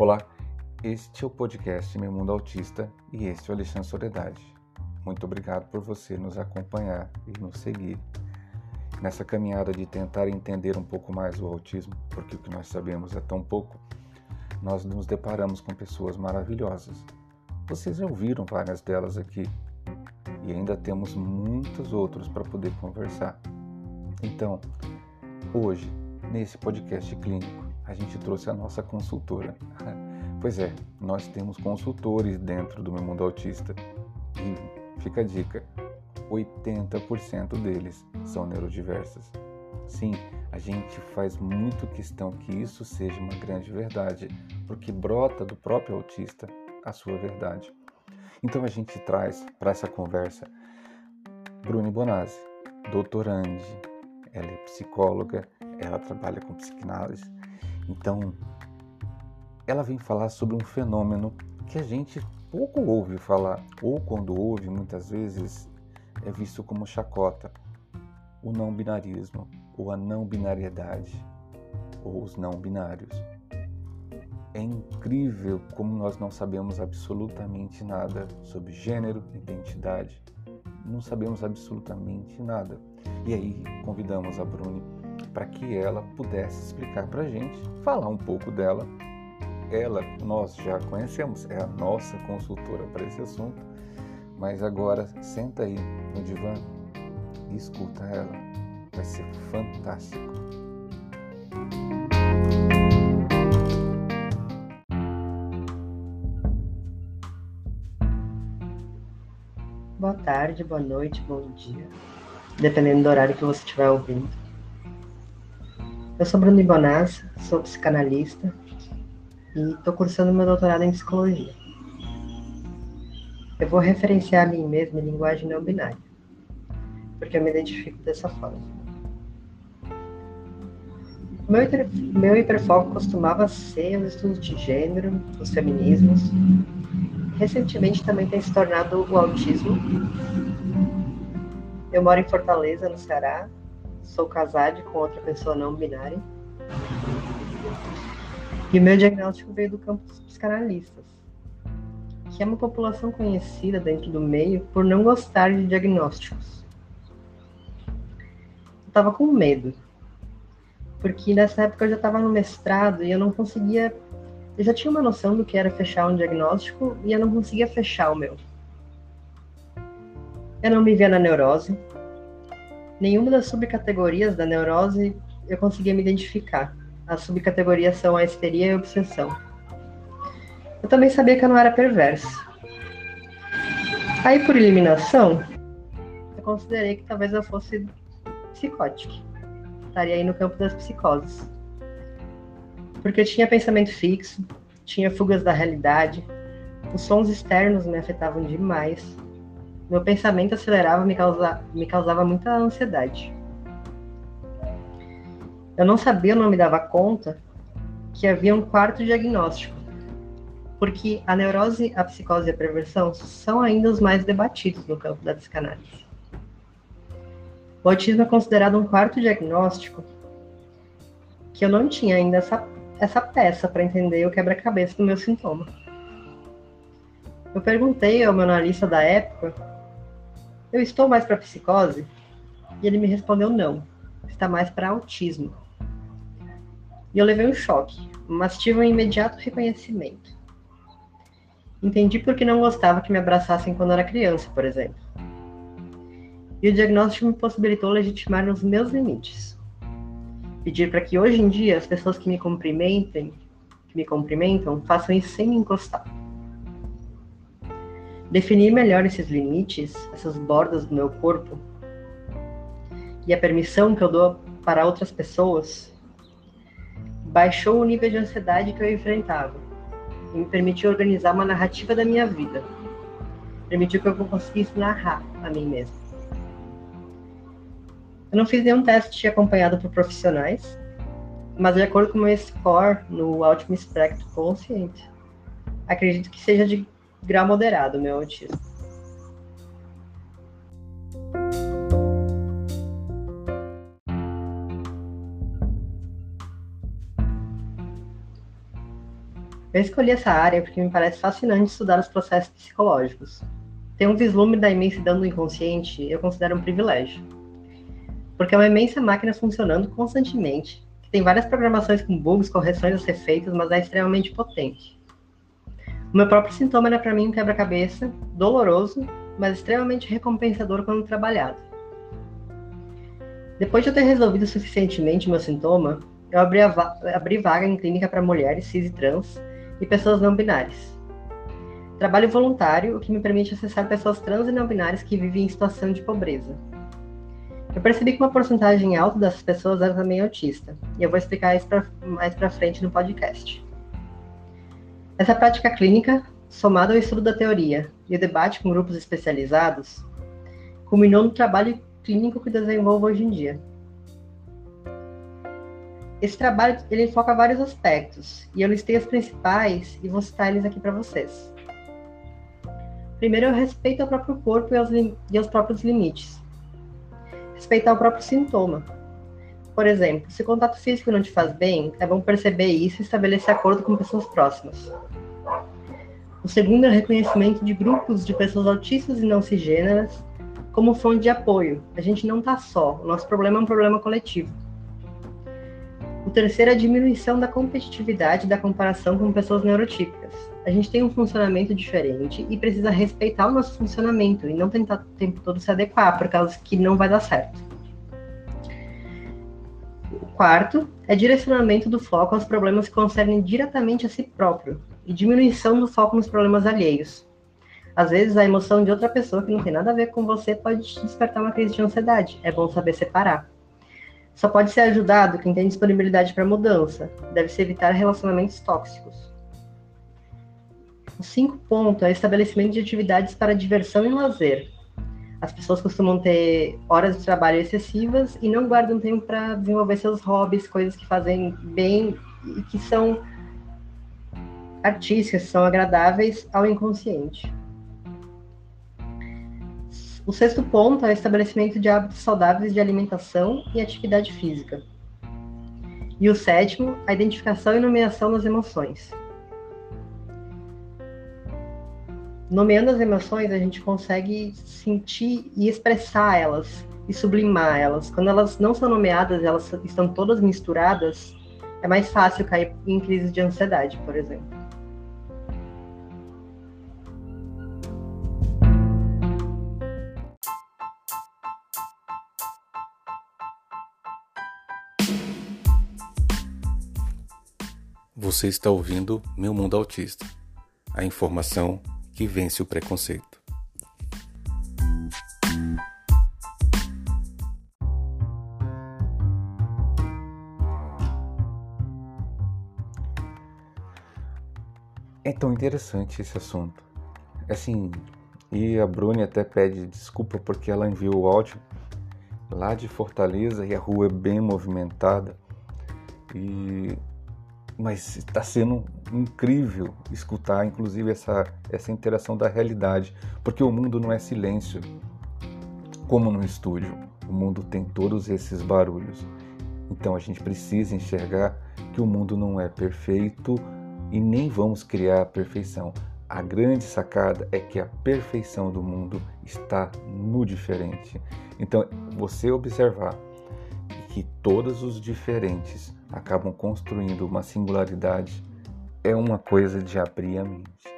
Olá, este é o podcast Meu Mundo Autista e este é o Alexandre Soledade. Muito obrigado por você nos acompanhar e nos seguir nessa caminhada de tentar entender um pouco mais o autismo, porque o que nós sabemos é tão pouco. Nós nos deparamos com pessoas maravilhosas. Vocês já ouviram várias delas aqui e ainda temos muitos outros para poder conversar. Então, hoje, nesse podcast clínico, a gente trouxe a nossa consultora. Pois é, nós temos consultores dentro do meu mundo autista. E fica a dica: 80% deles são neurodiversos. Sim, a gente faz muito questão que isso seja uma grande verdade, porque brota do próprio autista a sua verdade. Então a gente traz para essa conversa Bruni Bonazzi, doutorande, ela é psicóloga, ela trabalha com psicanálise então, ela vem falar sobre um fenômeno que a gente pouco ouve falar, ou quando ouve, muitas vezes é visto como chacota: o não binarismo, ou a não binariedade, ou os não binários. É incrível como nós não sabemos absolutamente nada sobre gênero, identidade, não sabemos absolutamente nada. E aí convidamos a Bruni para que ela pudesse explicar para a gente, falar um pouco dela. Ela, nós já conhecemos, é a nossa consultora para esse assunto, mas agora senta aí no divã e escuta ela. Vai ser fantástico. Boa tarde, boa noite, bom dia, dependendo do horário que você estiver ouvindo. Eu sou Bruno Ibonazzi, sou psicanalista e estou cursando meu doutorado em psicologia. Eu vou referenciar a mim mesmo em linguagem não binária, porque eu me identifico dessa forma. Meu, meu hiperfoco costumava ser os estudos de gênero, os feminismos. Recentemente também tem se tornado o autismo. Eu moro em Fortaleza, no Ceará, sou casado com outra pessoa não binária. E o meu diagnóstico veio do campo dos psicanalistas, que é uma população conhecida dentro do meio por não gostar de diagnósticos. Eu estava com medo, porque nessa época eu já estava no mestrado e eu não conseguia. Eu já tinha uma noção do que era fechar um diagnóstico e eu não conseguia fechar o meu. Eu não me via na neurose, nenhuma das subcategorias da neurose eu conseguia me identificar. As subcategorias são a histeria e a obsessão. Eu também sabia que eu não era perverso. Aí, por eliminação, eu considerei que talvez eu fosse psicótica. Estaria aí no campo das psicoses. Porque eu tinha pensamento fixo, tinha fugas da realidade, os sons externos me afetavam demais, meu pensamento acelerava me causa, me causava muita ansiedade. Eu não sabia, não me dava conta que havia um quarto diagnóstico, porque a neurose, a psicose e a perversão são ainda os mais debatidos no campo da psicanálise. O autismo é considerado um quarto diagnóstico que eu não tinha ainda essa, essa peça para entender o quebra-cabeça do meu sintoma. Eu perguntei ao meu analista da época eu estou mais para psicose? E ele me respondeu não, está mais para autismo. E eu levei um choque, mas tive um imediato reconhecimento. Entendi porque não gostava que me abraçassem quando era criança, por exemplo. E o diagnóstico me possibilitou legitimar os meus limites. Pedir para que hoje em dia as pessoas que me cumprimentem, que me cumprimentam, façam isso sem me encostar. Definir melhor esses limites, essas bordas do meu corpo e a permissão que eu dou para outras pessoas baixou o nível de ansiedade que eu enfrentava e me permitiu organizar uma narrativa da minha vida. Permitiu que eu conseguisse narrar a mim mesmo. Eu não fiz nenhum teste acompanhado por profissionais, mas de acordo com o meu score no Último Espectro Consciente, acredito que seja de grau moderado meu autismo. Eu escolhi essa área porque me parece fascinante estudar os processos psicológicos. Ter um vislumbre da imensidão do inconsciente eu considero um privilégio. Porque é uma imensa máquina funcionando constantemente, que tem várias programações com bugs, correções a ser feitas, mas é extremamente potente. O meu próprio sintoma era para mim um quebra-cabeça, doloroso, mas extremamente recompensador quando trabalhado. Depois de eu ter resolvido suficientemente meu sintoma, eu abri, va abri vaga em clínica para mulheres cis e trans e pessoas não binárias. Trabalho voluntário, o que me permite acessar pessoas trans e não binárias que vivem em situação de pobreza. Eu percebi que uma porcentagem alta dessas pessoas era também autista, e eu vou explicar isso pra, mais para frente no podcast. Essa prática clínica, somada ao estudo da teoria e o debate com grupos especializados, culminou no trabalho clínico que desenvolvo hoje em dia. Esse trabalho ele foca vários aspectos e eu listei os principais e vou citar eles aqui para vocês. Primeiro, eu respeito ao próprio corpo e aos, e aos próprios limites. Respeitar o próprio sintoma. Por exemplo, se contato físico não te faz bem, é bom perceber isso e estabelecer acordo com pessoas próximas. O segundo é o reconhecimento de grupos de pessoas autistas e não cisgêneras como fonte de apoio. A gente não está só, o nosso problema é um problema coletivo. O terceiro é a diminuição da competitividade da comparação com pessoas neurotípicas. A gente tem um funcionamento diferente e precisa respeitar o nosso funcionamento e não tentar o tempo todo se adequar, por causa que não vai dar certo. Quarto é direcionamento do foco aos problemas que concernem diretamente a si próprio e diminuição do foco nos problemas alheios. Às vezes, a emoção de outra pessoa que não tem nada a ver com você pode despertar uma crise de ansiedade. É bom saber separar. Só pode ser ajudado quem tem disponibilidade para mudança. Deve-se evitar relacionamentos tóxicos. O cinco ponto é estabelecimento de atividades para diversão e lazer. As pessoas costumam ter horas de trabalho excessivas e não guardam tempo para desenvolver seus hobbies, coisas que fazem bem e que são artísticas, são agradáveis ao inconsciente. O sexto ponto é o estabelecimento de hábitos saudáveis de alimentação e atividade física. E o sétimo, a identificação e nomeação das emoções. Nomeando as emoções, a gente consegue sentir e expressar elas e sublimar elas. Quando elas não são nomeadas, elas estão todas misturadas, é mais fácil cair em crise de ansiedade, por exemplo. Você está ouvindo Meu Mundo Autista a informação que vence o preconceito. É tão interessante esse assunto. Assim, e a Bruni até pede desculpa porque ela enviou o áudio lá de Fortaleza e a rua é bem movimentada. E mas está sendo incrível escutar, inclusive, essa, essa interação da realidade, porque o mundo não é silêncio, como no estúdio. O mundo tem todos esses barulhos. Então a gente precisa enxergar que o mundo não é perfeito e nem vamos criar a perfeição. A grande sacada é que a perfeição do mundo está no diferente. Então, você observar que todos os diferentes acabam construindo uma singularidade é uma coisa de abrir a mente.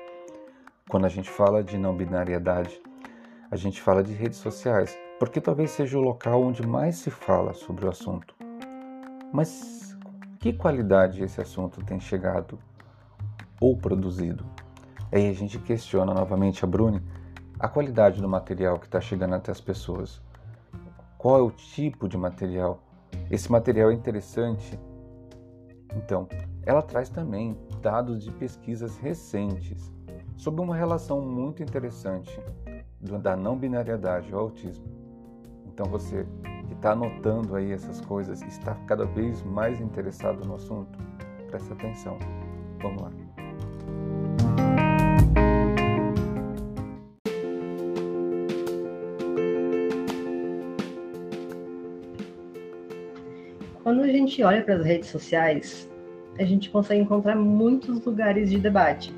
Quando a gente fala de não binariedade, a gente fala de redes sociais, porque talvez seja o local onde mais se fala sobre o assunto. Mas que qualidade esse assunto tem chegado ou produzido? Aí a gente questiona novamente a Bruni a qualidade do material que está chegando até as pessoas. Qual é o tipo de material? Esse material é interessante então, ela traz também dados de pesquisas recentes sobre uma relação muito interessante da não binariedade ao autismo. Então, você que está anotando aí essas coisas, está cada vez mais interessado no assunto, preste atenção. Vamos lá. Quando a gente olha para as redes sociais, a gente consegue encontrar muitos lugares de debate.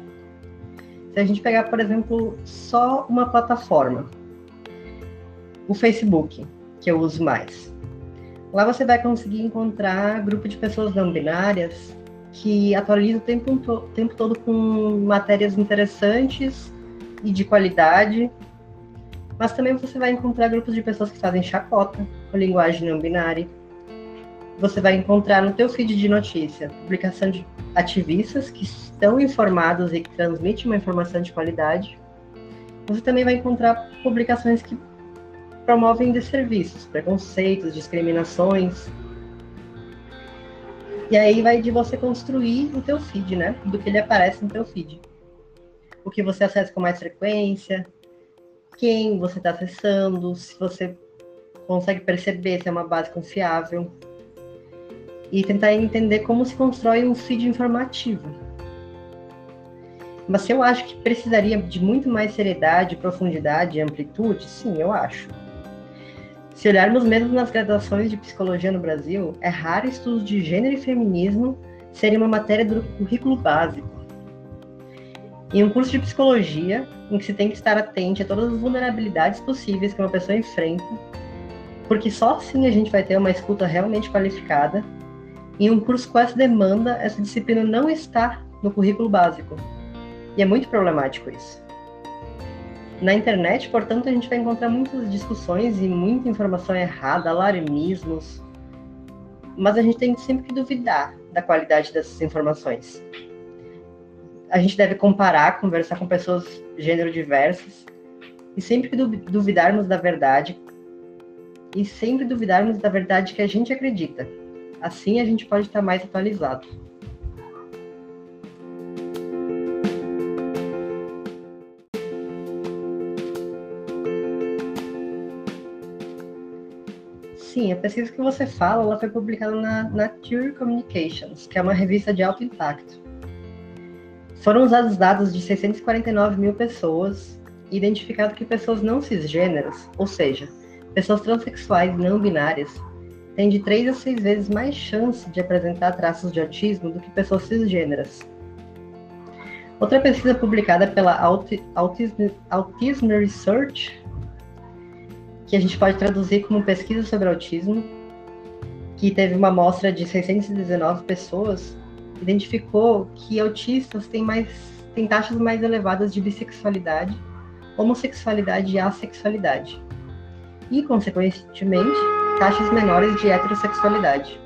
Se a gente pegar, por exemplo, só uma plataforma, o Facebook, que eu uso mais. Lá você vai conseguir encontrar grupo de pessoas não binárias que atualiza o tempo, tempo todo com matérias interessantes e de qualidade. Mas também você vai encontrar grupos de pessoas que fazem chacota com linguagem não binária. Você vai encontrar no teu feed de notícia publicação de ativistas que estão informados e que transmitem uma informação de qualidade. Você também vai encontrar publicações que promovem desserviços, preconceitos, discriminações. E aí vai de você construir o teu feed, né? Do que ele aparece no teu feed. O que você acessa com mais frequência, quem você está acessando, se você consegue perceber se é uma base confiável. E tentar entender como se constrói um feed informativo. Mas eu acho que precisaria de muito mais seriedade, profundidade e amplitude, sim, eu acho. Se olharmos mesmo nas graduações de psicologia no Brasil, é raro estudos de gênero e feminismo serem uma matéria do currículo básico. Em um curso de psicologia, em que se tem que estar atento a todas as vulnerabilidades possíveis que uma pessoa enfrenta, porque só assim a gente vai ter uma escuta realmente qualificada. Em um curso com essa demanda, essa disciplina não está no currículo básico. E é muito problemático isso. Na internet, portanto, a gente vai encontrar muitas discussões e muita informação errada, alarmismos, mas a gente tem sempre que duvidar da qualidade dessas informações. A gente deve comparar, conversar com pessoas gênero diversas e sempre que duvidarmos da verdade e sempre duvidarmos da verdade que a gente acredita. Assim a gente pode estar mais atualizado. Sim, a pesquisa que você fala, ela foi publicada na Nature Communications, que é uma revista de alto impacto. Foram usados dados de 649 mil pessoas e identificado que pessoas não cisgêneras, ou seja, pessoas transexuais não binárias, têm de 3 a 6 vezes mais chance de apresentar traços de autismo do que pessoas cisgêneras. Outra pesquisa publicada pela Autism, Autism Research que a gente pode traduzir como pesquisa sobre autismo, que teve uma amostra de 619 pessoas, identificou que autistas têm, mais, têm taxas mais elevadas de bissexualidade, homossexualidade e assexualidade, e, consequentemente, taxas menores de heterossexualidade.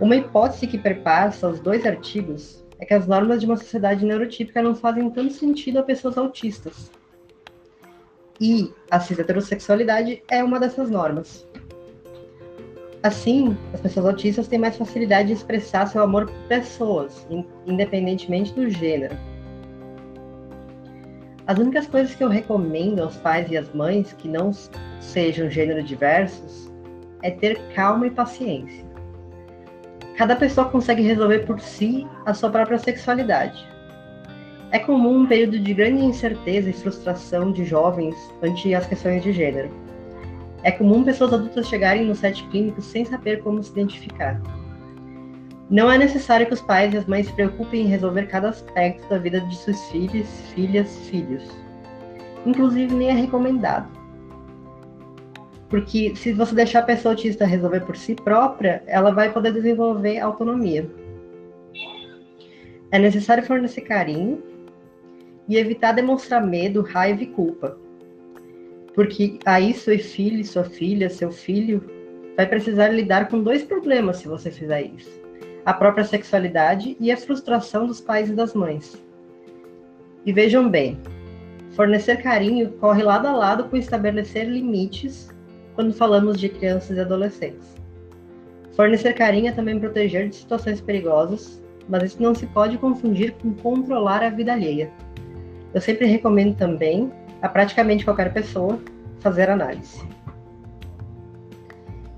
Uma hipótese que perpassa os dois artigos é que as normas de uma sociedade neurotípica não fazem tanto sentido a pessoas autistas, e a cis heterossexualidade é uma dessas normas. Assim, as pessoas autistas têm mais facilidade de expressar seu amor por pessoas, independentemente do gênero. As únicas coisas que eu recomendo aos pais e às mães que não sejam gênero diversos é ter calma e paciência. Cada pessoa consegue resolver por si a sua própria sexualidade. É comum um período de grande incerteza e frustração de jovens ante as questões de gênero. É comum pessoas adultas chegarem no set clínico sem saber como se identificar. Não é necessário que os pais e as mães se preocupem em resolver cada aspecto da vida de seus filhos, filhas, filhos. Inclusive, nem é recomendado. Porque se você deixar a pessoa autista resolver por si própria, ela vai poder desenvolver autonomia. É necessário fornecer carinho, e evitar demonstrar medo, raiva e culpa. Porque aí seu filho, sua filha, seu filho vai precisar lidar com dois problemas se você fizer isso: a própria sexualidade e a frustração dos pais e das mães. E vejam bem, fornecer carinho corre lado a lado com estabelecer limites quando falamos de crianças e adolescentes. Fornecer carinho é também proteger de situações perigosas, mas isso não se pode confundir com controlar a vida alheia. Eu sempre recomendo também a praticamente qualquer pessoa fazer análise.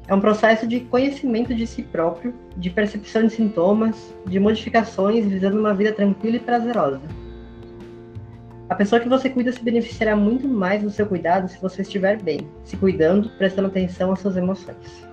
É um processo de conhecimento de si próprio, de percepção de sintomas, de modificações visando uma vida tranquila e prazerosa. A pessoa que você cuida se beneficiará muito mais do seu cuidado se você estiver bem, se cuidando, prestando atenção às suas emoções.